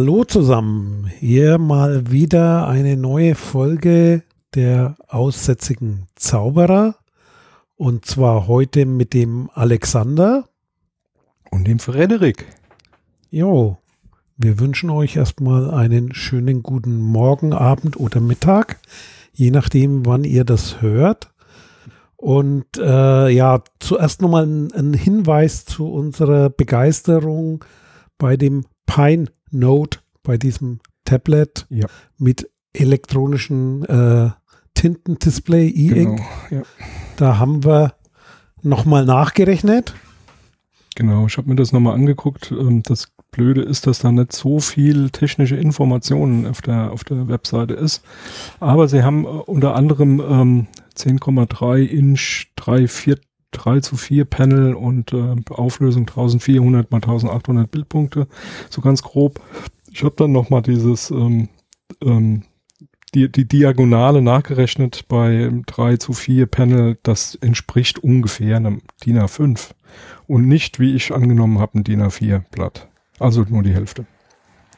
Hallo zusammen, hier mal wieder eine neue Folge der aussätzigen Zauberer und zwar heute mit dem Alexander und dem Frederik. Jo, wir wünschen euch erstmal einen schönen guten Morgen, Abend oder Mittag, je nachdem, wann ihr das hört. Und äh, ja, zuerst nochmal ein, ein Hinweis zu unserer Begeisterung bei dem Pine Note, bei diesem Tablet Ja. mit elektronischen äh, Tintendisplay E-Ink. Genau, ja. Da haben wir nochmal nachgerechnet. genau, ich habe mir das nochmal angeguckt. Ähm, Das Blöde ist, dass da nicht so viel technische Informationen auf der, auf der Webseite ist. Aber sie haben äh, unter anderem ähm, 10,3 Inch 3, 4, 3 zu 4 Panel und äh, Auflösung 1400 mal 1800 Bildpunkte, so ganz grob. Ich habe dann nochmal dieses ähm, ähm, die, die Diagonale nachgerechnet bei 3 zu 4 Panel, das entspricht ungefähr einem DIN A5 und nicht, wie ich angenommen habe, ein DIN A4 Blatt. Also nur die Hälfte.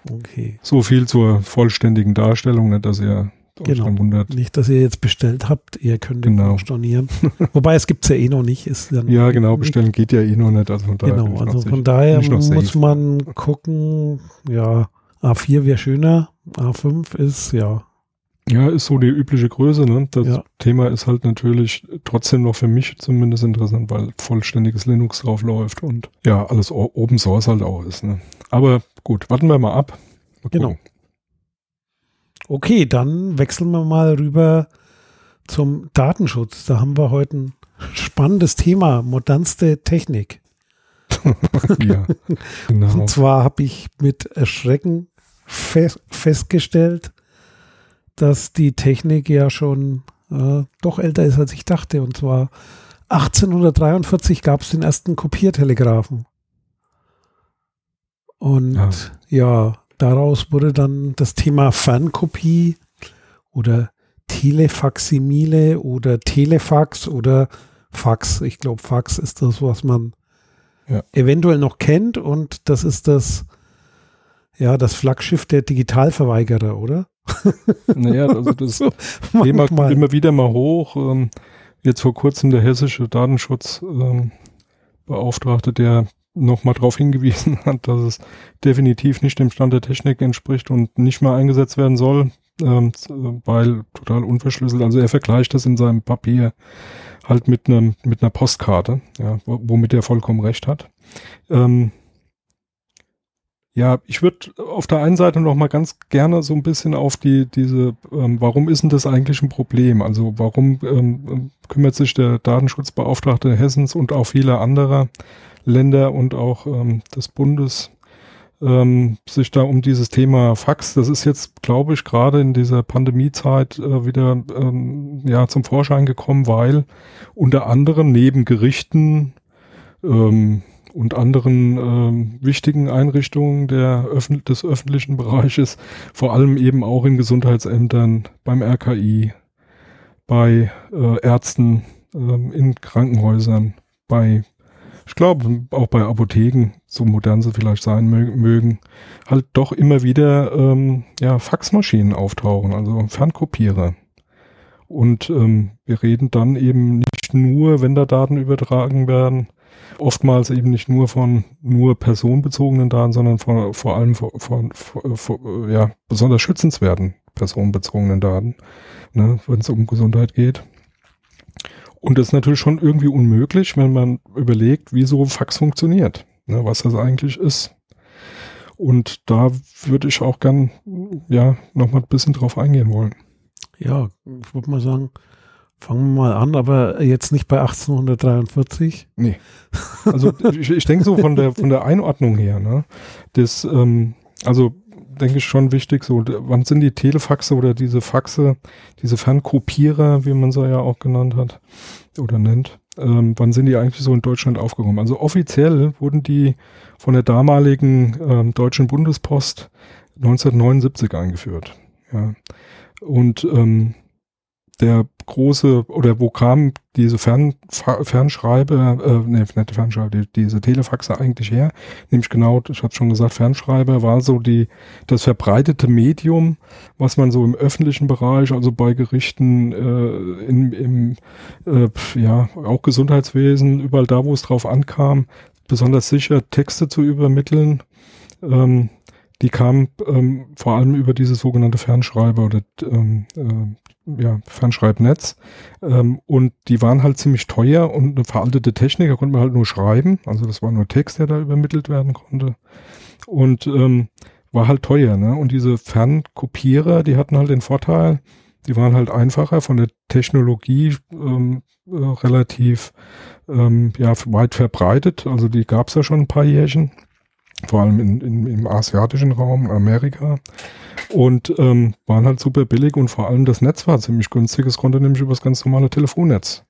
Okay. So viel zur vollständigen Darstellung, nicht, dass ihr Genau. Nicht, dass ihr jetzt bestellt habt, ihr könnt den Genau. stornieren. Wobei es gibt es ja eh noch nicht. Ist Ja, genau, bestellen geht ja eh noch nicht. Also von daher Genau, also von daher muss man gucken, ja, A4 wäre schöner, A5 ist, ja, Ja, ist so die übliche Größe. Ne? Das Ja. Thema ist halt natürlich trotzdem noch für mich zumindest interessant, weil vollständiges Linux drauf läuft und ja, alles Open Source halt auch ist. Ne? Aber gut, warten wir mal ab. Mal Genau. gucken. Okay, dann wechseln wir mal rüber zum Datenschutz. Da haben wir heute ein spannendes Thema, modernste Technik. ja, genau. Und zwar habe ich mit Erschrecken fest, festgestellt, dass die Technik ja schon äh, doch älter ist, als ich dachte. Und zwar 1843 gab es den ersten Kopiertelegraphen. Und Ja. ja, daraus wurde dann das Thema Fernkopie oder Telefaximile oder Telefax oder Fax. Ich glaube, Fax ist das, was man Ja. eventuell noch kennt und das ist das, ja, das Flaggschiff der Digitalverweigerer, oder? Naja, also das So, Thema kommt immer wieder mal hoch. Ähm, jetzt vor kurzem der hessische Datenschutzbeauftragte, ähm, Beauftragte, der nochmal darauf hingewiesen hat, dass es definitiv nicht dem Stand der Technik entspricht und nicht mehr eingesetzt werden soll, ähm, weil total unverschlüsselt. Also er vergleicht das in seinem Papier halt mit einem mit einer Postkarte, ja, wo- womit er vollkommen recht hat. Ähm, ja, ich würde auf der einen Seite noch mal ganz gerne so ein bisschen auf die diese, ähm, warum ist denn das eigentlich ein Problem? Also warum ähm, kümmert sich der Datenschutzbeauftragte Hessens und auch viele anderer Länder und auch ähm, des Bundes ähm, sich da um dieses Thema Fax? Das ist jetzt, glaube ich, gerade in dieser Pandemiezeit äh, wieder ähm, ja zum Vorschein gekommen, weil unter anderem neben Gerichten ähm, und anderen ähm, wichtigen Einrichtungen der öffn des öffentlichen Bereiches, vor allem eben auch in Gesundheitsämtern, beim RKI, bei äh, Ärzten, ähm, in Krankenhäusern, bei, ich glaube, auch bei Apotheken, so modern sie vielleicht sein mö mögen, halt doch immer wieder ähm, ja, Faxmaschinen auftauchen, also Fernkopierer. Und ähm, wir reden dann eben nicht nur, wenn da Daten übertragen werden, oftmals eben nicht nur von nur personenbezogenen Daten, sondern von, vor allem von, von, von, von ja, besonders schützenswerten personenbezogenen Daten, ne, wenn es um Gesundheit geht. Und das ist natürlich schon irgendwie unmöglich, wenn man überlegt, wie so Fax funktioniert, ne, was das eigentlich ist. Und da würde ich auch gern, ja, nochmal ein bisschen drauf eingehen wollen. Ja, ich würde mal sagen, fangen wir mal an, aber jetzt nicht bei 1843. Nee. Also ich, ich denke so von der von der Einordnung her, ne? Das, ähm, also denke ich schon wichtig, so, wann sind die Telefaxe oder diese Faxe, diese Fernkopierer, wie man sie ja auch genannt hat oder nennt, ähm, wann sind die eigentlich so in Deutschland aufgekommen? Also offiziell wurden die von der damaligen ähm, Deutschen Bundespost 1979 eingeführt. Ja. Und ähm, der große, oder wo kam diese Fern, Fernschreiber, äh, ne, nicht Fernschreiber, die, diese Telefaxe eigentlich her? Nämlich genau, ich habe schon gesagt, Fernschreiber war so die, das verbreitete Medium, was man so im öffentlichen Bereich, also bei Gerichten, äh, in, im, äh, ja, auch Gesundheitswesen, überall da, wo es drauf ankam, besonders sicher Texte zu übermitteln. Ähm, die kam ähm, vor allem über diese sogenannte Fernschreiber oder ähm, äh, ja, Fernschreibnetz. Ähm, und die waren halt ziemlich teuer und eine veraltete Technik, da konnte man halt nur schreiben. Also das war nur Text, der da übermittelt werden konnte. Und ähm, war halt teuer, ne? Und diese Fernkopierer, die hatten halt den Vorteil, die waren halt einfacher von der Technologie ähm, äh, relativ ähm, ja, weit verbreitet. Also die gab es ja schon ein paar Jährchen vor allem in, in, im asiatischen Raum, Amerika. Und ähm, waren halt super billig und vor allem das Netz war ziemlich günstig. Es konnte nämlich über das ganz normale Telefonnetz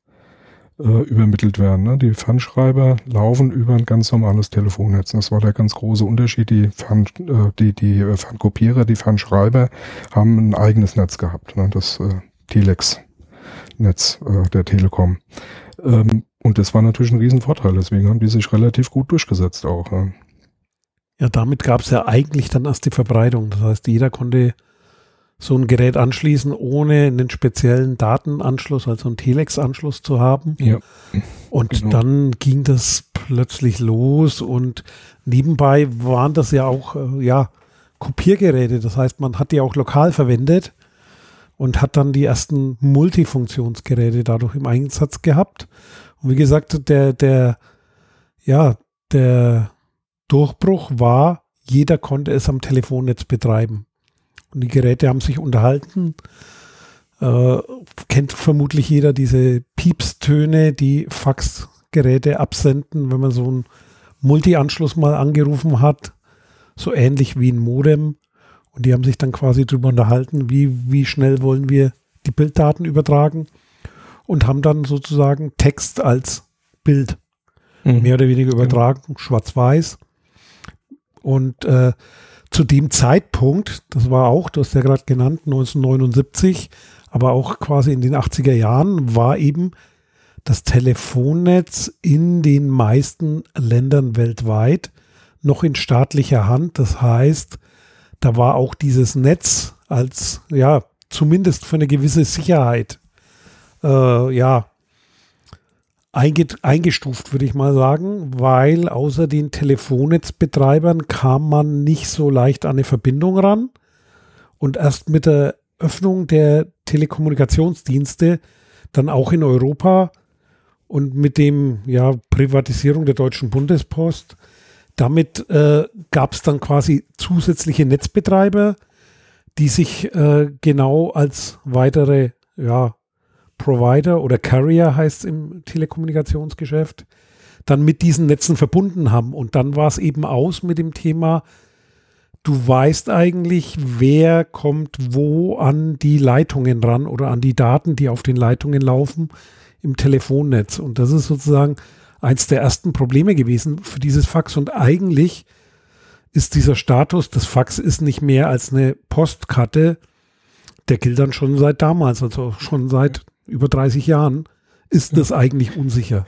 äh, übermittelt werden. Ne? Die Fernschreiber laufen über ein ganz normales Telefonnetz. Das war der ganz große Unterschied. Die, Fern, äh, die, die äh, Fernkopierer, die Fernschreiber haben ein eigenes Netz gehabt. Ne? Das äh, Telex-Netz äh, der Telekom. Ähm, und das war natürlich ein Riesenvorteil. Deswegen haben die sich relativ gut durchgesetzt auch. Ne? Ja, damit gab es ja eigentlich dann erst die Verbreitung. Das heißt, jeder konnte so ein Gerät anschließen, ohne einen speziellen Datenanschluss, also einen Telex-Anschluss zu haben. Ja. Und genau. dann ging das plötzlich los und nebenbei waren das ja auch, äh, ja, Kopiergeräte. Das heißt, man hat die auch lokal verwendet und hat dann die ersten Multifunktionsgeräte dadurch im Einsatz gehabt. Und wie gesagt, der, der, ja, der Durchbruch war, jeder konnte es am Telefonnetz betreiben. Und die Geräte haben sich unterhalten. Äh, kennt vermutlich jeder diese Piepstöne, die Faxgeräte absenden, wenn man so einen Multi-Anschluss mal angerufen hat. So ähnlich wie ein Modem. Und die haben sich dann quasi darüber unterhalten, wie, wie schnell wollen wir die Bilddaten übertragen. Und haben dann sozusagen Text als Bild mhm. mehr oder weniger übertragen, schwarz-weiß. Und äh, zu dem Zeitpunkt, das war auch, du hast ja gerade genannt, 1979, aber auch quasi in den 80er Jahren, war eben das Telefonnetz in den meisten Ländern weltweit noch in staatlicher Hand. Das heißt, da war auch dieses Netz als, ja, zumindest für eine gewisse Sicherheit, äh, ja, eingestuft, würde ich mal sagen, weil außer den Telefonnetzbetreibern kam man nicht so leicht an eine Verbindung ran. Und erst mit der Öffnung der Telekommunikationsdienste dann auch in Europa und mit dem ja Privatisierung der Deutschen Bundespost, damit äh, gab es dann quasi zusätzliche Netzbetreiber, die sich äh, genau als weitere ja, Provider oder Carrier heißt es im Telekommunikationsgeschäft, dann mit diesen Netzen verbunden haben. Und dann war es eben aus mit dem Thema, du weißt eigentlich, wer kommt wo an die Leitungen ran oder an die Daten, die auf den Leitungen laufen im Telefonnetz. Und das ist sozusagen eins der ersten Probleme gewesen für dieses Fax. Und eigentlich ist dieser Status, das Fax ist nicht mehr als eine Postkarte, der gilt dann schon seit damals, also schon seit über 30 Jahren, ist das eigentlich unsicher.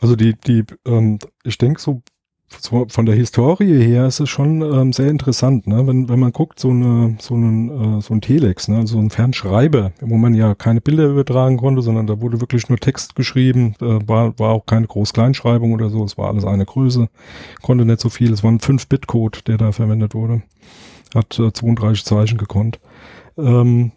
Also die, die, ähm, ich denke so, so, von der Historie her ist es schon ähm, sehr interessant, ne? wenn, wenn man guckt, so, eine, so, einen, äh, so ein Telex, ne? so ein Fernschreiber, wo man ja keine Bilder übertragen konnte, sondern da wurde wirklich nur Text geschrieben, äh, war, war auch keine Groß-Kleinschreibung oder so, es war alles eine Größe, konnte nicht so viel, es war ein 5-Bit-Code, der da verwendet wurde, hat äh, 32 Zeichen gekonnt. Ähm,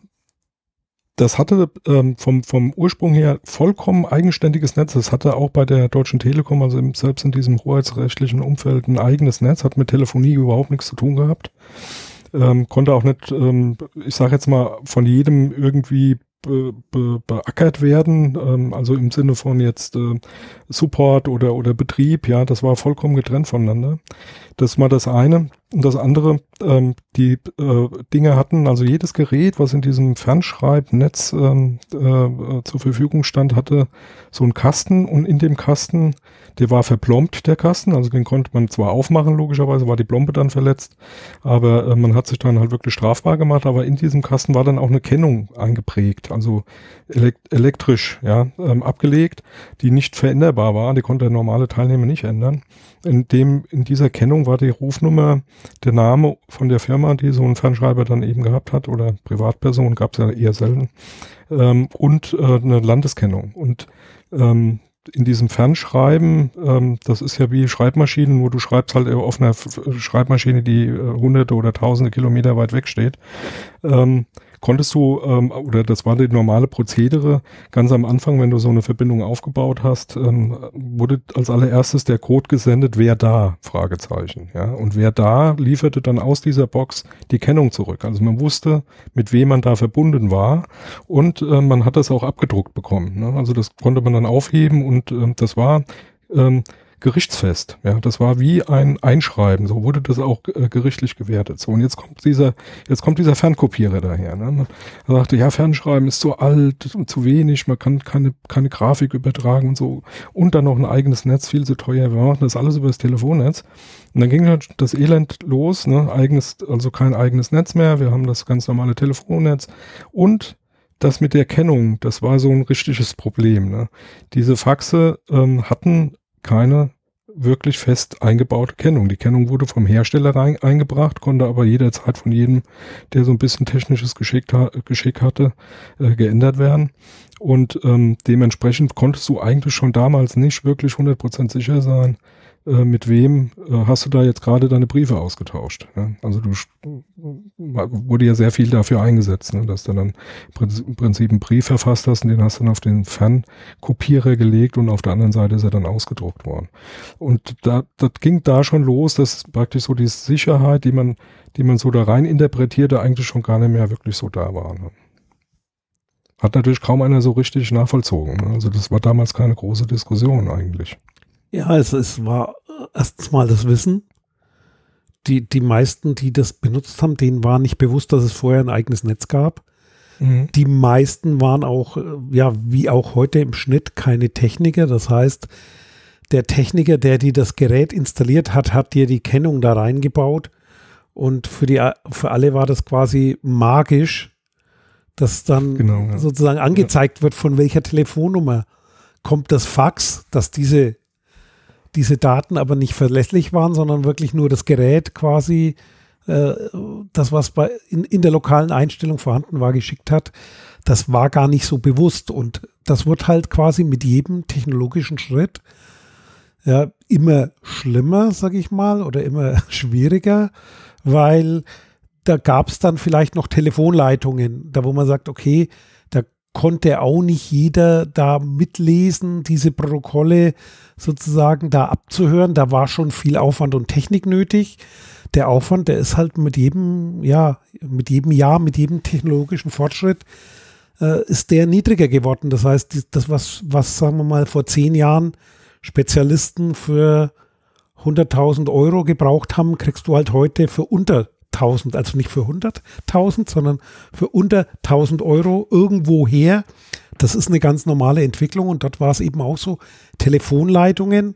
das hatte ähm, vom, vom Ursprung her vollkommen eigenständiges Netz. Das hatte auch bei der Deutschen Telekom, also im, selbst in diesem hoheitsrechtlichen Umfeld, ein eigenes Netz, hat mit Telefonie überhaupt nichts zu tun gehabt. Ähm, konnte auch nicht, ähm, ich sage jetzt mal, von jedem irgendwie be, be, beackert werden, ähm, also im Sinne von jetzt äh, Support oder, oder Betrieb, ja, das war vollkommen getrennt voneinander. Das mal das eine. Und das andere, ähm, die äh, Dinge hatten, also jedes Gerät, was in diesem Fernschreibnetz ähm, äh, zur Verfügung stand, hatte so einen Kasten. Und in dem Kasten, der war verplombt, der Kasten, also den konnte man zwar aufmachen, logischerweise war die Plombe dann verletzt, aber äh, man hat sich dann halt wirklich strafbar gemacht, aber in diesem Kasten war dann auch eine Kennung eingeprägt, also elekt elektrisch ja, ähm, abgelegt, die nicht veränderbar war, die konnte der normale Teilnehmer nicht ändern. In dem, in dieser Kennung war die Rufnummer der Name von der Firma, die so einen Fernschreiber dann eben gehabt hat oder Privatperson, gab es ja eher selten, ähm, und äh, eine Landeskennung. Und ähm, in diesem Fernschreiben, ähm, das ist ja wie Schreibmaschinen, wo du schreibst halt auf einer Schreibmaschine, die äh, hunderte oder tausende Kilometer weit weg steht. Ähm, konntest du, ähm, oder das war die normale Prozedere, ganz am Anfang, wenn du so eine Verbindung aufgebaut hast, ähm, wurde als allererstes der Code gesendet, wer da, Fragezeichen, ja, und wer da lieferte dann aus dieser Box die Kennung zurück. Also man wusste, mit wem man da verbunden war und äh, man hat das auch abgedruckt bekommen. Ne? Also das konnte man dann aufheben und äh, das war ähm, gerichtsfest. Ja, das war wie ein Einschreiben. So wurde das auch äh, gerichtlich gewertet. So und jetzt kommt dieser, jetzt kommt dieser Fernkopierer daher. Ne? Er sagte, ja, Fernschreiben ist zu alt und zu wenig. Man kann keine keine Grafik übertragen und so und dann noch ein eigenes Netz viel zu teuer. Wir machen das alles über das Telefonnetz. Und dann ging halt das Elend los. Ne? Eigenes, also kein eigenes Netz mehr. Wir haben das ganz normale Telefonnetz und das mit der Kennung, das war so ein richtiges Problem. Ne? Diese Faxe ähm, hatten keine wirklich fest eingebaute Kennung. Die Kennung wurde vom Hersteller rein, eingebracht, konnte aber jederzeit von jedem, der so ein bisschen technisches Geschick, Geschick hatte, äh, geändert werden. Und ähm, dementsprechend konntest du eigentlich schon damals nicht wirklich 100% sicher sein, äh, mit wem äh, hast du da jetzt gerade deine Briefe ausgetauscht. Ja? Also du wurde ja sehr viel dafür eingesetzt, ne? dass du dann im Prinzip einen Brief verfasst hast und den hast du dann auf den Fernkopierer gelegt und auf der anderen Seite ist er dann ausgedruckt worden. Und da, das ging da schon los, dass praktisch so die Sicherheit, die man, die man so da rein interpretierte, eigentlich schon gar nicht mehr wirklich so da war. Ne? Hat natürlich kaum einer so richtig nachvollzogen. Ne? Also das war damals keine große Diskussion eigentlich. Ja, es, es war erstens mal das Wissen. Die, die meisten, die das benutzt haben, denen war nicht bewusst, dass es vorher ein eigenes Netz gab. Mhm. Die meisten waren auch, äh, ja, wie auch heute im Schnitt, keine Techniker. Das heißt, der Techniker, der dir das Gerät installiert hat, hat dir die Kennung da reingebaut. Und für, die, für alle war das quasi magisch, dass dann genau, ja. sozusagen angezeigt ja. wird, von welcher Telefonnummer kommt das Fax, dass diese diese Daten aber nicht verlässlich waren, sondern wirklich nur das Gerät quasi, äh, das, was bei, in, in der lokalen Einstellung vorhanden war, geschickt hat, das war gar nicht so bewusst. Und das wird halt quasi mit jedem technologischen Schritt ja, immer schlimmer, sag ich mal, oder immer schwieriger, weil da gab es dann vielleicht noch Telefonleitungen, da wo man sagt, okay, konnte auch nicht jeder da mitlesen, diese Protokolle sozusagen da abzuhören. Da war schon viel Aufwand und Technik nötig. Der Aufwand, der ist halt mit jedem, ja, mit jedem Jahr, mit jedem technologischen Fortschritt, äh, ist der niedriger geworden. Das heißt, das, was, was, sagen wir mal, vor zehn Jahren Spezialisten für 100.000 Euro gebraucht haben, kriegst du halt heute für unter 1000, also nicht für 100.000, sondern für unter 1000 Euro irgendwo her. Das ist eine ganz normale Entwicklung und dort war es eben auch so, Telefonleitungen.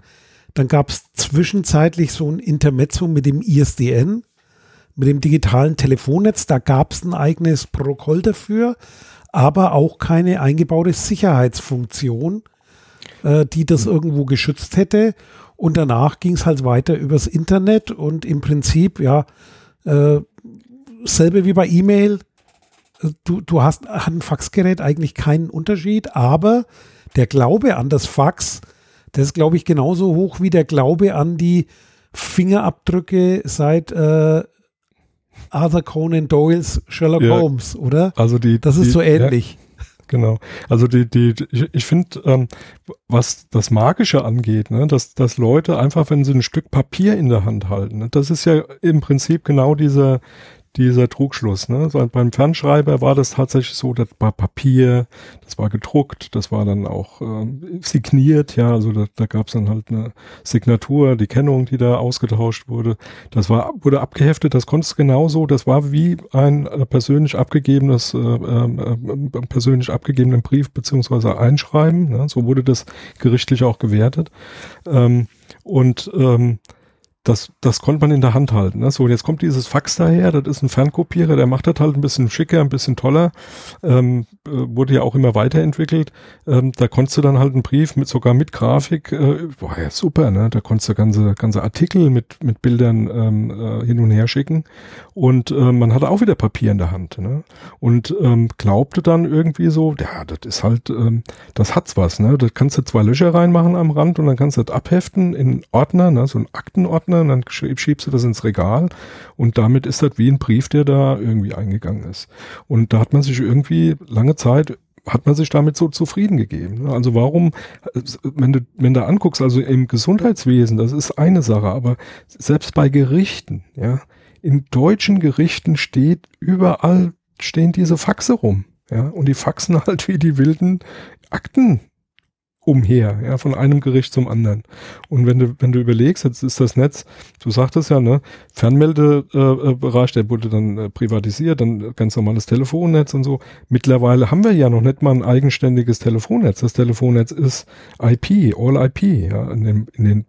Dann gab es zwischenzeitlich so ein Intermezzo mit dem ISDN, mit dem digitalen Telefonnetz. Da gab es ein eigenes Protokoll dafür, aber auch keine eingebaute Sicherheitsfunktion, äh, die das irgendwo geschützt hätte. Und danach ging es halt weiter übers Internet und im Prinzip, ja, äh, selbe wie bei E-Mail. Äh, du, du hast ein Faxgerät eigentlich keinen Unterschied, aber der Glaube an das Fax, der ist, glaube ich, genauso hoch wie der Glaube an die Fingerabdrücke seit äh, Arthur Conan Doyles Sherlock ja, Holmes, oder? Also die, das ist die, so ähnlich. Ja, Genau. Also die, die, ich, ich finde, ähm, was das Magische angeht, ne, dass, dass Leute einfach, wenn sie ein Stück Papier in der Hand halten, ne, das ist ja im Prinzip genau dieser, dieser Trugschluss. Ne? So, beim Fernschreiber war das tatsächlich so, das war Papier, das war gedruckt, das war dann auch äh, signiert, ja, also da, da gab es dann halt eine Signatur, die Kennung, die da ausgetauscht wurde. Das war wurde abgeheftet, das konntest du genauso, das war wie ein äh, persönlich abgegebenes, äh, äh, persönlich abgegebenen Brief beziehungsweise Einschreiben. Ne? So wurde das gerichtlich auch gewertet. Ähm, und ähm, das, das konnte man in der Hand halten. Ne? So, jetzt kommt dieses Fax daher, das ist ein Fernkopierer, der macht das halt ein bisschen schicker, ein bisschen toller, ähm, äh, wurde ja auch immer weiterentwickelt. Ähm, da konntest du dann halt einen Brief mit sogar mit Grafik, äh, boah, ja super, ne? Da konntest du ganze, ganze Artikel mit, mit Bildern ähm, äh, hin und her schicken. Und äh, man hatte auch wieder Papier in der Hand. Ne? Und ähm, glaubte dann irgendwie so, ja, das ist halt, ähm, das hat's was, ne? Da kannst du zwei Löcher reinmachen am Rand und dann kannst du das abheften in Ordner, ne? so ein Aktenordner Ordner, dann schiebst du das ins Regal und damit ist das wie ein Brief, der da irgendwie eingegangen ist. Und da hat man sich irgendwie lange Zeit hat man sich damit so zufrieden gegeben. Ne? Also warum, wenn du, wenn du anguckst, also im Gesundheitswesen, das ist eine Sache, aber selbst bei Gerichten, ja, in deutschen Gerichten steht überall stehen diese Faxe rum, ja, und die faxen halt wie die wilden Akten umher, ja, von einem Gericht zum anderen. Und wenn du, wenn du überlegst, jetzt ist das Netz, du sagtest ja, ne, Fernmeldebereich, der wurde dann äh, privatisiert, dann ganz normales Telefonnetz und so. Mittlerweile haben wir ja noch nicht mal ein eigenständiges Telefonnetz. Das Telefonnetz ist IP, All IP, ja, in, dem, in den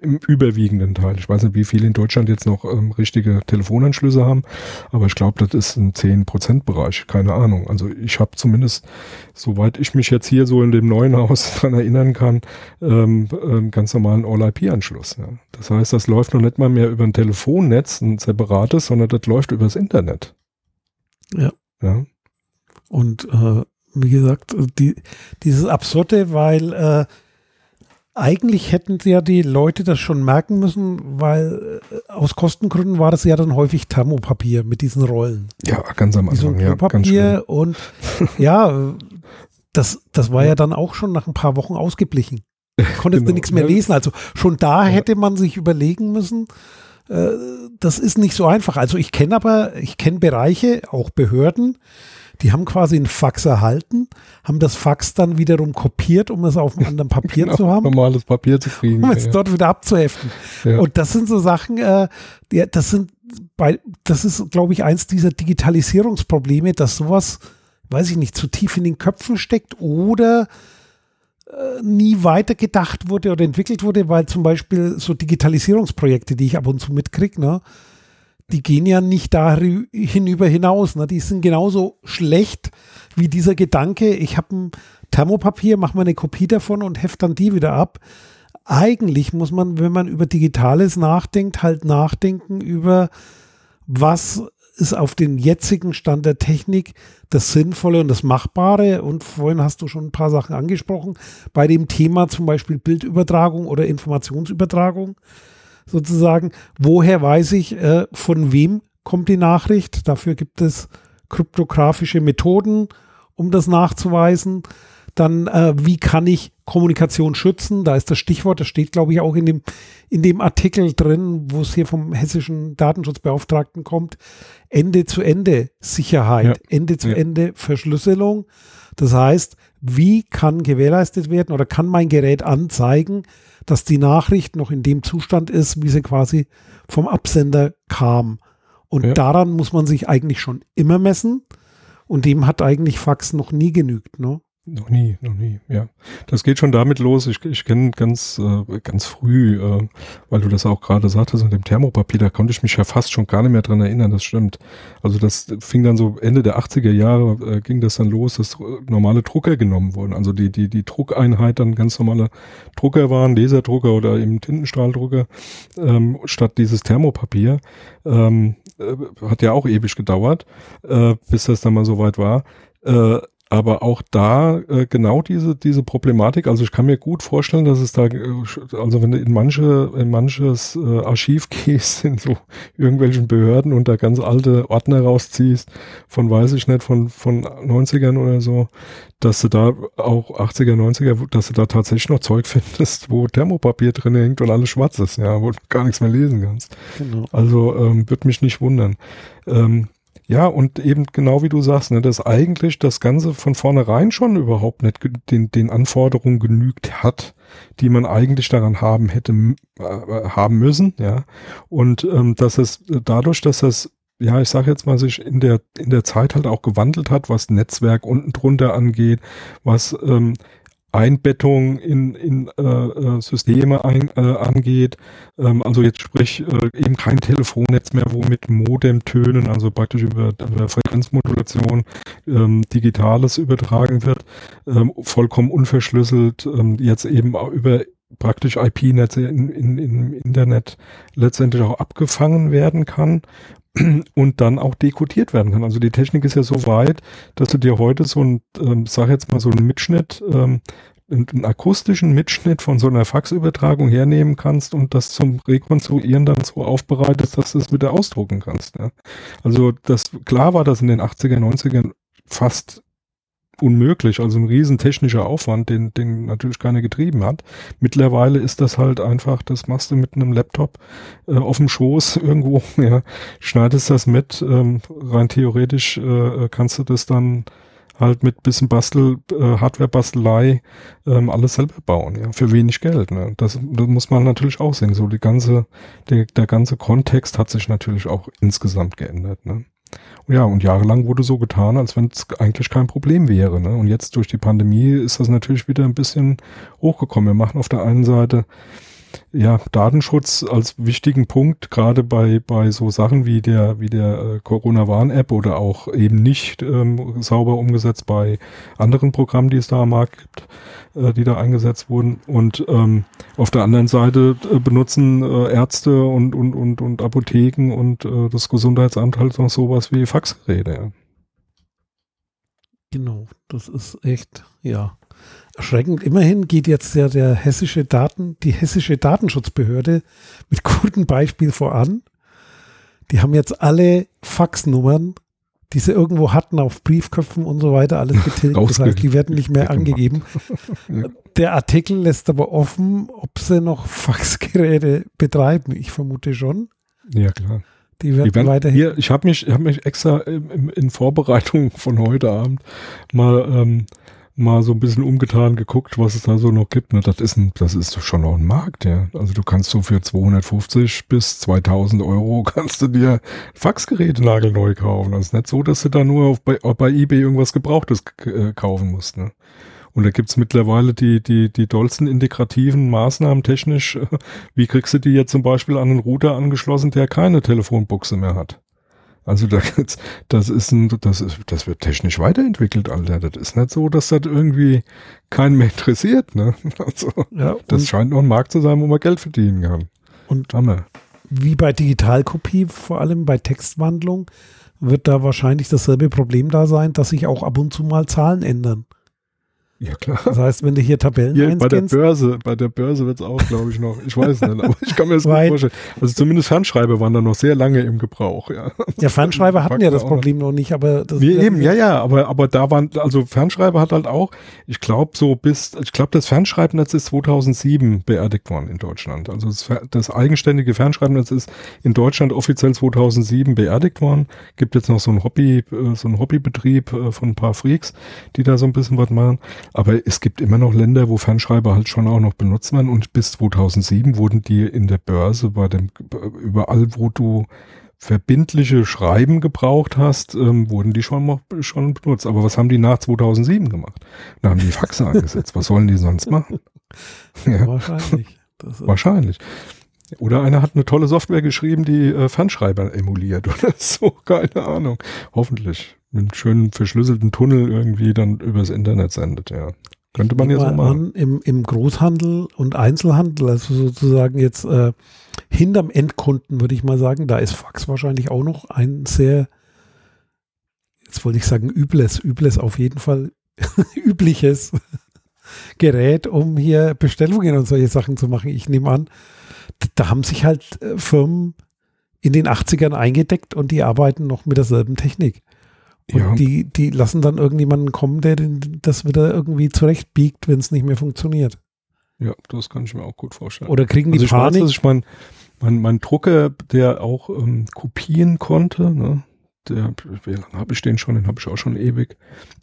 im überwiegenden Teil. Ich weiß nicht, wie viele in Deutschland jetzt noch ähm, richtige Telefonanschlüsse haben, aber ich glaube, das ist ein 10%-Bereich, keine Ahnung. Also ich habe zumindest, soweit ich mich jetzt hier so in dem neuen Haus dran erinnern kann, ähm, einen ganz normalen All-IP-Anschluss. Ja. Das heißt, das läuft noch nicht mal mehr über ein Telefonnetz, ein separates, sondern das läuft übers Internet. Ja. ja. Und äh, wie gesagt, die, dieses Absurde, weil äh, eigentlich hätten ja die Leute das schon merken müssen, weil äh, aus Kostengründen war das ja dann häufig Thermopapier mit diesen Rollen. Ja, ganz am Anfang. Ja, Papier und ja, das, das war ja dann auch schon nach ein paar Wochen ausgeblichen. Konntest genau. du nichts mehr lesen. Also schon da hätte man sich überlegen müssen, äh, das ist nicht so einfach. Also ich kenne aber, ich kenne Bereiche, auch Behörden, die haben quasi ein Fax erhalten, haben das Fax dann wiederum kopiert, um es auf einem anderen Papier genau, zu haben. Normales Papier zu kriegen. Um es ja. dort wieder abzuheften. Ja. Und das sind so Sachen, äh, ja, das sind bei, das ist, glaube ich, eins dieser Digitalisierungsprobleme, dass sowas, weiß ich nicht, zu tief in den Köpfen steckt oder äh, nie weiter gedacht wurde oder entwickelt wurde, weil zum Beispiel so Digitalisierungsprojekte, die ich ab und zu mitkriege, ne, die gehen ja nicht da hinüber hinaus. Ne? Die sind genauso schlecht wie dieser Gedanke, ich habe ein Thermopapier, mache mal eine Kopie davon und heft dann die wieder ab. Eigentlich muss man, wenn man über Digitales nachdenkt, halt nachdenken über, was ist auf den jetzigen Stand der Technik das Sinnvolle und das Machbare. Und vorhin hast du schon ein paar Sachen angesprochen. Bei dem Thema zum Beispiel Bildübertragung oder Informationsübertragung sozusagen, woher weiß ich, äh, von wem kommt die Nachricht? Dafür gibt es kryptografische Methoden, um das nachzuweisen. Dann, äh, wie kann ich Kommunikation schützen? Da ist das Stichwort, das steht, glaube ich, auch in dem, in dem Artikel drin, wo es hier vom hessischen Datenschutzbeauftragten kommt. Ende zu Ende Sicherheit, ja. Ende zu ja. Ende Verschlüsselung. Das heißt, wie kann gewährleistet werden oder kann mein Gerät anzeigen, dass die Nachricht noch in dem Zustand ist, wie sie quasi vom Absender kam. Und ja. daran muss man sich eigentlich schon immer messen. Und dem hat eigentlich Fax noch nie genügt. Ne? Noch nie, noch nie, ja. Das geht schon damit los. Ich, ich kenne ganz, äh, ganz früh, äh, weil du das auch gerade sagtest, mit dem Thermopapier, da konnte ich mich ja fast schon gar nicht mehr dran erinnern, das stimmt. Also das fing dann so Ende der 80er Jahre, äh, ging das dann los, dass normale Drucker genommen wurden. Also die, die, die Druckeinheit dann ganz normale Drucker waren, Laserdrucker oder eben Tintenstrahldrucker, ähm, statt dieses Thermopapier. Ähm, äh, hat ja auch ewig gedauert, äh, bis das dann mal so weit war. Äh, aber auch da äh, genau diese diese Problematik. Also ich kann mir gut vorstellen, dass es da, äh, also wenn du in manche in manches äh, Archiv gehst, in so irgendwelchen Behörden und da ganz alte Ordner rausziehst von, weiß ich nicht, von von 90ern oder so, dass du da auch 80er, 90er, dass du da tatsächlich noch Zeug findest, wo Thermopapier drin hängt und alles schwarz ist, ja, wo du gar nichts mehr lesen kannst. Genau. Also ähm, wird mich nicht wundern. Ähm, ja, und eben genau wie du sagst, ne, dass eigentlich das Ganze von vornherein schon überhaupt nicht den, den Anforderungen genügt hat, die man eigentlich daran haben hätte äh, haben müssen, ja. Und ähm, dass es dadurch, dass es ja, ich sage jetzt mal, sich in der in der Zeit halt auch gewandelt hat, was Netzwerk unten drunter angeht, was ähm, Einbettung in, in äh, äh, Systeme ein, äh, angeht. Ähm, also jetzt sprich äh, eben kein Telefonnetz mehr, wo mit Modemtönen, also praktisch über, über Frequenzmodulation ähm, Digitales übertragen wird, ähm, vollkommen unverschlüsselt, ähm, jetzt eben auch über praktisch IP-Netze in, in, im Internet letztendlich auch abgefangen werden kann und dann auch dekodiert werden kann. Also die Technik ist ja so weit, dass du dir heute so ein, ähm, sag jetzt mal so einen Mitschnitt, ähm, einen akustischen Mitschnitt von so einer Faxübertragung hernehmen kannst und das zum Rekonstruieren dann so aufbereitest, dass du es wieder ausdrucken kannst. Ja. Also das klar war das in den 80er, 90ern fast unmöglich, also ein riesen technischer Aufwand, den, den natürlich keiner getrieben hat. Mittlerweile ist das halt einfach, das machst du mit einem Laptop äh, auf dem Schoß irgendwo, ja, schneidest das mit, ähm, rein theoretisch äh, kannst du das dann halt mit bisschen Bastel, äh, Hardware-Bastelei ähm, alles selber bauen, ja, für wenig Geld. Ne? Das, das muss man natürlich auch sehen. So die ganze, der, der ganze Kontext hat sich natürlich auch insgesamt geändert. Ne? Ja, und jahrelang wurde so getan, als wenn es eigentlich kein Problem wäre. Ne? Und jetzt durch die Pandemie ist das natürlich wieder ein bisschen hochgekommen. Wir machen auf der einen Seite ja, Datenschutz als wichtigen Punkt, gerade bei, bei so Sachen wie der, wie der äh, Corona-Warn-App oder auch eben nicht ähm, sauber umgesetzt bei anderen Programmen, die es da am Markt gibt, äh, die da eingesetzt wurden. Und ähm, auf der anderen Seite äh, benutzen äh, Ärzte und, und, und, und Apotheken und äh, das Gesundheitsamt halt noch sowas wie Faxgeräte. Genau, das ist echt, ja erschreckend. Immerhin geht jetzt ja der hessische Daten, die hessische Datenschutzbehörde mit gutem Beispiel voran. Die haben jetzt alle Faxnummern, die sie irgendwo hatten auf Briefköpfen und so weiter, alles getilgt. Das heißt, die werden nicht mehr angegeben. Der Artikel lässt aber offen, ob sie noch Faxgeräte betreiben. Ich vermute schon. Ja, klar. Die werden, die werden weiterhin. Hier, ich habe mich, hab mich extra in, in, Vorbereitung von heute Abend mal ähm, mal so ein bisschen umgetan geguckt, was es da so noch gibt. Ne? Das ist ein, das ist schon noch ein Markt, ja. Also du kannst so für 250 bis 2000 Euro kannst du dir Faxgeräte nagelneu kaufen. Das ist nicht so, dass du da nur auf, bei, bei eBay irgendwas Gebrauchtes äh, kaufen musst, ne? Und da gibt's mittlerweile die, die, die dollsten integrativen Maßnahmen technisch. Wie kriegst du die jetzt zum Beispiel an einen Router angeschlossen, der keine Telefonbuchse mehr hat? Also da, das ist ein, das ist, das wird technisch weiterentwickelt, Alter. Das ist nicht so, dass das irgendwie keinen mehr interessiert, ne? Also, ja, das scheint noch ein Markt zu sein, wo man Geld verdienen kann. Und Hammer. wie bei Digitalkopie, vor allem bei Textwandlung, wird da wahrscheinlich dasselbe Problem da sein, dass sich auch ab und zu mal Zahlen ändern. Ja, klar. Das heißt, wenn du hier Tabellen hier Bei der Börse, bei der Börse wird es auch, glaube ich, noch. Ich weiß nicht, aber ich kann mir das gut vorstellen. Also zumindest Fernschreiber waren da noch sehr lange im Gebrauch, ja. Ja, Fernschreiber hatten ja das Problem noch nicht, aber das Wir eben, ja, ja, aber, aber da waren, also Fernschreiber hat halt auch, ich glaube, so bis, ich glaube, das Fernschreibnetz ist 2007 beerdigt worden in Deutschland. Also das, das eigenständige Fernschreibnetz ist in Deutschland offiziell 2007 beerdigt worden. Gibt jetzt noch so ein Hobby, äh, so ein Hobbybetrieb äh, von ein paar Freaks, die da so ein bisschen was machen. Aber es gibt immer noch Länder, wo Fernschreiber halt schon auch noch benutzt werden und bis 2007 wurden die in der Börse bei dem, überall, wo du verbindliche Schreiben gebraucht hast, ähm, wurden die schon, schon benutzt. Aber was haben die nach 2007 gemacht? Da haben die Faxe eingesetzt. Was sollen die sonst machen? Ja. Wahrscheinlich. Wahrscheinlich. Oder einer hat eine tolle Software geschrieben, die äh, Fernschreiber emuliert oder so. Keine Ahnung. Hoffentlich mit einem schönen verschlüsselten Tunnel irgendwie dann übers Internet sendet, ja. Könnte man ja so machen. Im, Im Großhandel und Einzelhandel, also sozusagen jetzt äh, hinterm Endkunden, würde ich mal sagen, da ist Fax wahrscheinlich auch noch ein sehr, jetzt wollte ich sagen, übles, übles auf jeden Fall übliches Gerät, um hier Bestellungen und solche Sachen zu machen. Ich nehme an, da haben sich halt äh, Firmen in den 80ern eingedeckt und die arbeiten noch mit derselben Technik. Und ja. die, die lassen dann irgendjemanden kommen, der das wieder irgendwie zurechtbiegt, wenn es nicht mehr funktioniert. Ja, das kann ich mir auch gut vorstellen. Oder kriegen die also ich Panik? Weiß, ich mein, mein, mein Drucker, der auch ähm, kopieren konnte, ne? der, wie lange habe ich den schon, den habe ich auch schon ewig,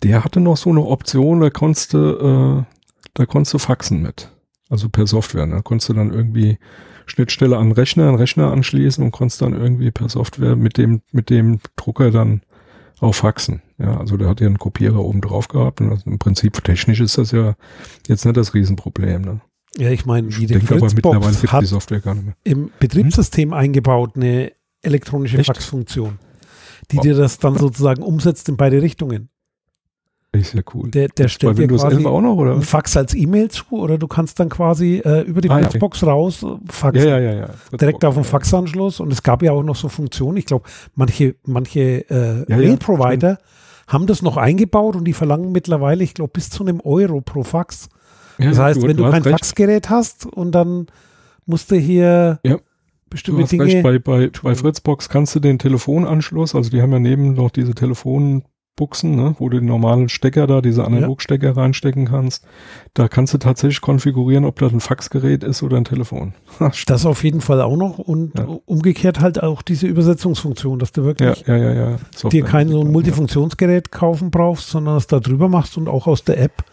der hatte noch so eine Option, da konntest du, äh, da konntest du faxen mit. Also per Software. Da konntest du dann irgendwie Schnittstelle an Rechner, an Rechner anschließen und konntest dann irgendwie per Software mit dem, mit dem Drucker dann auch faxen. Ja, also der hat ja einen Kopierer oben drauf gehabt. Und im Prinzip technisch ist das ja jetzt nicht das Riesenproblem. Ne? Ja, ich meine, jede ich denke, aber mittlerweile gibt die Software gar nicht mehr. Im Betriebssystem hm? eingebaut eine elektronische Echt? Faxfunktion, die wow. dir das dann sozusagen umsetzt in beide Richtungen. Ist ja cool. Der, der stellt dir quasi auch noch, oder? einen Fax als E-Mail zu oder du kannst dann quasi äh, über die ah, Fritzbox okay. raus faxen. Ja, ja, ja, ja. Direkt auf den Faxanschluss und es gab ja auch noch so Funktionen. Ich glaube, manche, manche äh, ja, Mail-Provider ja, haben das noch eingebaut und die verlangen mittlerweile, ich glaube, bis zu einem Euro pro Fax. Das heißt, du, wenn du, du kein recht. Faxgerät hast und dann musst du hier bestimmte Dinge. Recht. Bei, bei, bei Fritzbox kannst du den Telefonanschluss, also die haben ja neben noch diese Telefon Buchsen, ne, wo du den normalen Stecker da, diese Analogstecker ja. reinstecken kannst. Da kannst du tatsächlich konfigurieren, ob das ein Faxgerät ist oder ein Telefon. das auf jeden Fall auch noch und ja. umgekehrt halt auch diese Übersetzungsfunktion, dass du wirklich ja, ja, ja, dir kein so ein Multifunktionsgerät kaufen brauchst, sondern das da drüber machst und auch aus der App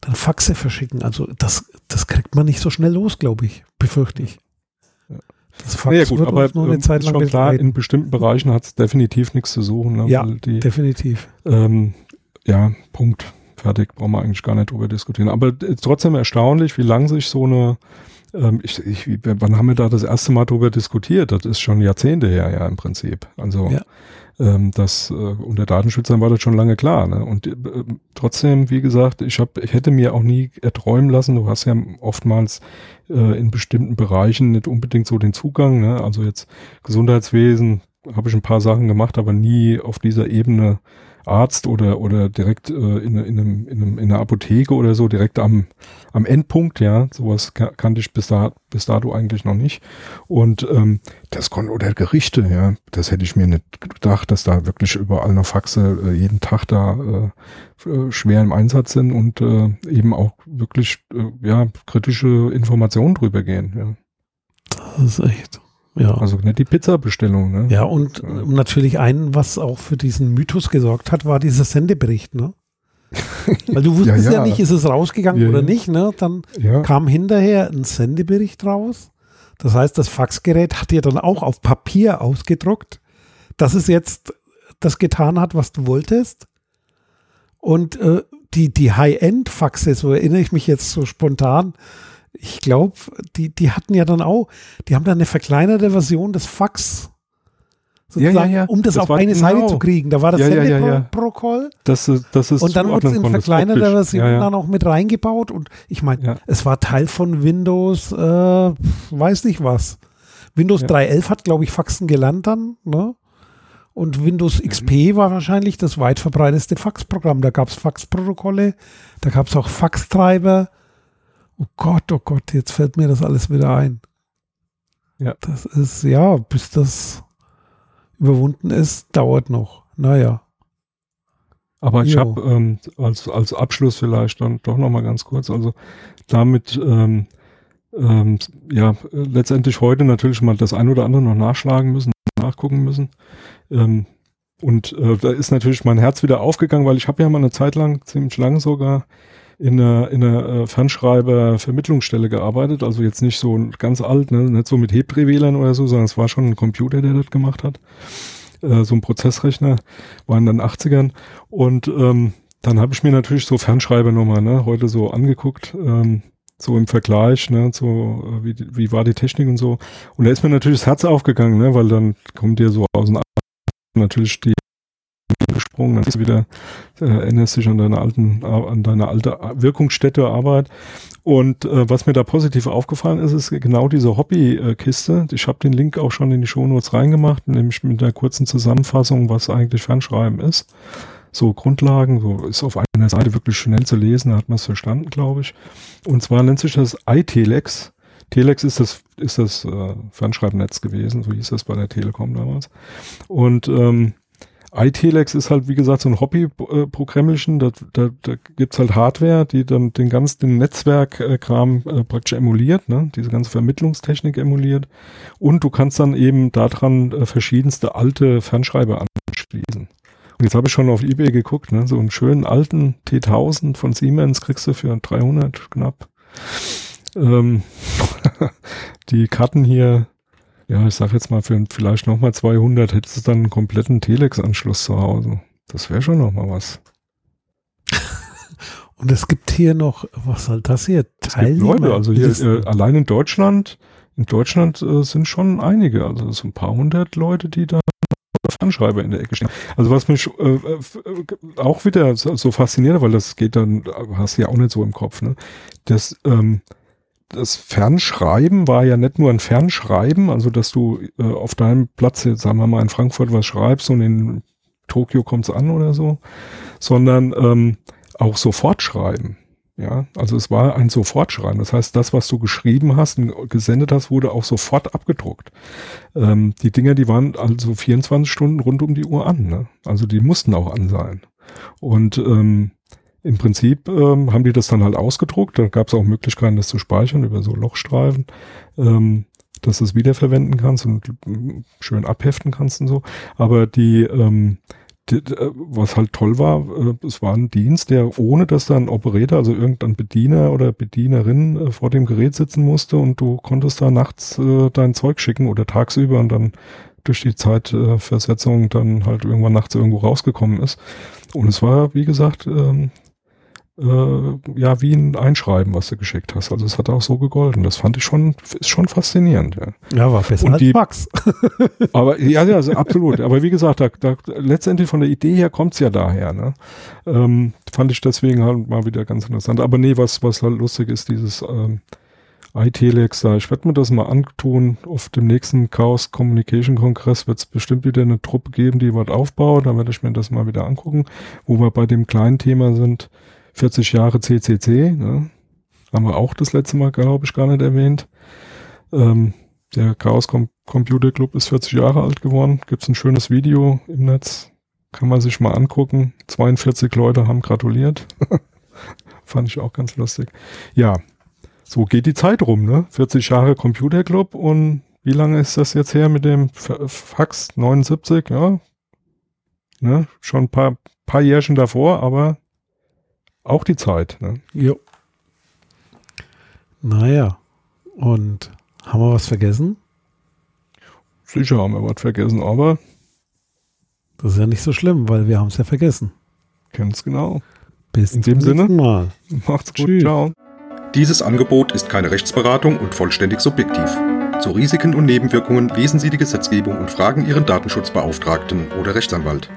dann Faxe verschicken. Also das, das kriegt man nicht so schnell los, glaube ich, befürchte ich. Das Fax naja, gut, aber nur eine Zeit lang schon klar, in bestimmten Bereichen hat es definitiv nichts zu suchen. Ne, ja, die, definitiv. Ähm, ja, Punkt. Fertig, brauchen wir eigentlich gar nicht drüber diskutieren. Aber äh, trotzdem erstaunlich, wie lang sich so eine, ähm, ich, ich, wann haben wir da das erste Mal drüber diskutiert? Das ist schon Jahrzehnte her, ja, im Prinzip. Also, ja ähm, das äh, unter Datenschützern war das schon lange klar. Ne? Und äh, trotzdem, wie gesagt, ich habe, ich hätte mir auch nie erträumen lassen. Du hast ja oftmals äh, in bestimmten Bereichen nicht unbedingt so den Zugang. Ne? Also jetzt Gesundheitswesen habe ich ein paar Sachen gemacht, aber nie auf dieser Ebene Arzt oder, oder direkt äh, in, in, einem, in, einem, in einer Apotheke oder so, direkt am, am Endpunkt, ja, sowas kannte ich bis, da, bis dato eigentlich noch nicht. Und ähm, das konnte, oder Gerichte, ja, das hätte ich mir nicht gedacht, dass da wirklich überall noch Faxe äh, jeden Tag da äh, äh schwer im Einsatz sind und äh, eben auch wirklich äh, ja, kritische Informationen drüber gehen. Ja. Das ist echt ja. Also nicht die Pizza-Bestellung, ne? Ja, und ja. natürlich ein, was auch für diesen Mythos gesorgt hat, war dieser Sendebericht, ne? Weil du wusstest ja, ja. ja, nicht, ist es rausgegangen ja, oder nicht, ne? Dann kam hinterher ein Sendebericht raus. Das heißt, das Faxgerät hat dir dann auch auf Papier ausgedruckt, dass es jetzt das getan hat, was du wolltest. Und äh, die, die High-End-Faxe, so erinnere ich mich jetzt so spontan, ich glaube, die, die hatten ja dann auch, die haben dann eine verkleinerte Version des Fax ja, ja, ja. um das, das auf eine genau. Seite zu kriegen. Da war das ja, Sendeprotokoll. Das, das ist und dann wurde es in verkleinerter Version dann auch mit reingebaut. Und ich meine, es war Teil von Windows, äh, weiß nicht was. Windows 3.11 hat, glaube ich, Faxen gelernt dann. Ne? Und Windows mhm. XP war wahrscheinlich das weit verbreiteste Faxprogramm. Da gab es Faxprotokolle, da gab es auch Faxtreiber. Oh Gott, oh Gott, jetzt fällt mir das alles wieder ein. Ja. Das ist, ja, bis das überwunden ist, dauert noch. Naja. Aber ich habe ähm, als, als Abschluss vielleicht dann doch nochmal ganz kurz, also damit ähm, ähm, ja letztendlich heute natürlich mal das ein oder andere noch nachschlagen müssen, nachgucken müssen. Ähm, und äh, da ist natürlich mein Herz wieder aufgegangen, weil ich habe ja mal eine Zeit lang, ziemlich lange sogar, in einer, in einer äh, Fernschreiber-Vermittlungsstelle gearbeitet, also jetzt nicht so ganz alt, ne? nicht so mit Hebdrehwählern oder so, sondern es war schon ein Computer, der das gemacht hat. Äh, so ein Prozessrechner, war in den 80ern. Und ähm, dann habe ich mir natürlich so Fernschreiber nochmal ne, heute so angeguckt, ähm, so im Vergleich, ne, so äh, wie, wie war die Technik und so. Und da ist mir natürlich das Herz aufgegangen, ne, weil dann kommt dir so aus dem natürlich die gesprungen, dann bist du wieder, äh, erinnerst dich an deine alten, an deine alte Wirkungsstätte Arbeit. Und äh, was mir da positiv aufgefallen ist, ist genau diese Hobbykiste. Ich habe den Link auch schon in die Shownotes reingemacht, nämlich mit einer kurzen Zusammenfassung, was eigentlich Fernschreiben ist. so Grundlagen, so ist auf einer Seite wirklich schnell zu lesen, hat man es verstanden, glaube ich. Und zwar nennt sich das iTelex. Telex ist das, ist das äh, Fernschreibnetz gewesen, so hieß das bei der Telekom damals. Und ähm, iTelex ist halt, wie gesagt, so ein Hobby-Programmchen. Da, da, da gibt's halt Hardware, die dann den ganzen Netzwerkkram äh, praktisch emuliert, ne? diese ganze Vermittlungstechnik emuliert. Und du kannst dann eben daran äh, verschiedenste alte Fernschreiber anschließen. Und jetzt habe ich schon auf Ebay geguckt, ne? so einen schönen alten T1000 von Siemens kriegst du für 300 knapp. Ähm, die Karten hier ja, ich sag jetzt mal, für vielleicht nochmal 200 hättest du dann einen kompletten Telex-Anschluss zu Hause. Das wäre schon nochmal was. Und es gibt hier noch, was soll das hier? Teilnehmer Leute, also hier äh, allein in Deutschland, in Deutschland äh, sind schon einige, also so ein paar hundert Leute, die da Fernschreiber in der Ecke stehen. Also was mich äh, äh auch wieder so, so fasziniert, weil das geht dann, hast du ja auch nicht so im Kopf, ne? Das, ähm, das Fernschreiben war ja nicht nur ein Fernschreiben, also dass du äh, auf deinem Platz, jetzt sagen wir mal in Frankfurt was schreibst und in Tokio kommt's an oder so, sondern ähm, auch sofort schreiben. Ja, also es war ein Sofortschreiben. Das heißt, das, was du geschrieben hast und gesendet hast, wurde auch sofort abgedruckt. Ähm, die Dinger, die waren also 24 Stunden rund um die Uhr an. Ne? Also die mussten auch an sein. Und ähm, im Prinzip ähm, haben die das dann halt ausgedruckt. Da gab es auch Möglichkeiten, das zu speichern über so Lochstreifen, ähm, dass du es wiederverwenden kannst und äh, schön abheften kannst und so. Aber die, ähm, die äh, was halt toll war, äh, es war ein Dienst, der ohne dass da ein Operator, also irgendein Bediener oder Bedienerin äh, vor dem Gerät sitzen musste und du konntest da nachts äh, dein Zeug schicken oder tagsüber und dann durch die Zeitversetzung dann halt irgendwann nachts irgendwo rausgekommen ist. Und es war, wie gesagt, ähm, äh, ja, wie ein Einschreiben, was du geschickt hast. Also es hat auch so gegolten. Das fand ich schon, ist schon faszinierend. Ja, ja war besser Und als die, Max. aber ja, ja, also absolut. Aber wie gesagt, da, da, letztendlich von der Idee her kommt's ja daher. Ne? Ähm, fand ich deswegen halt mal wieder ganz interessant. Aber nee, was, was halt lustig ist, dieses ähm, iTelex da. Ich werde mir das mal antun. Auf dem nächsten Chaos Communication Kongress wird es bestimmt wieder eine Truppe geben, die was aufbaut. Da werde ich mir das mal wieder angucken, wo wir bei dem kleinen Thema sind 40 Jahre CCC, ne? haben wir auch das letzte Mal, glaube ich, gar nicht erwähnt. Ähm, der Chaos Com Computer Club ist 40 Jahre alt geworden. Gibt es ein schönes Video im Netz. Kann man sich mal angucken. 42 Leute haben gratuliert. Fand ich auch ganz lustig. Ja, so geht die Zeit rum, ne? 40 Jahre Computer Club und wie lange ist das jetzt her mit dem Fax 79? Ja, ne? Schon ein paar, paar Jährchen davor, aber auch die Zeit. Ne? Jo. Naja. Und haben wir was vergessen? Sicher haben wir was vergessen, aber. Das ist ja nicht so schlimm, weil wir haben es ja vergessen. Ganz genau. Bis in dem Sinne. Mal. Macht's gut. Tschüss. Ciao. Dieses Angebot ist keine Rechtsberatung und vollständig subjektiv. Zu Risiken und Nebenwirkungen lesen Sie die Gesetzgebung und fragen Ihren Datenschutzbeauftragten oder Rechtsanwalt.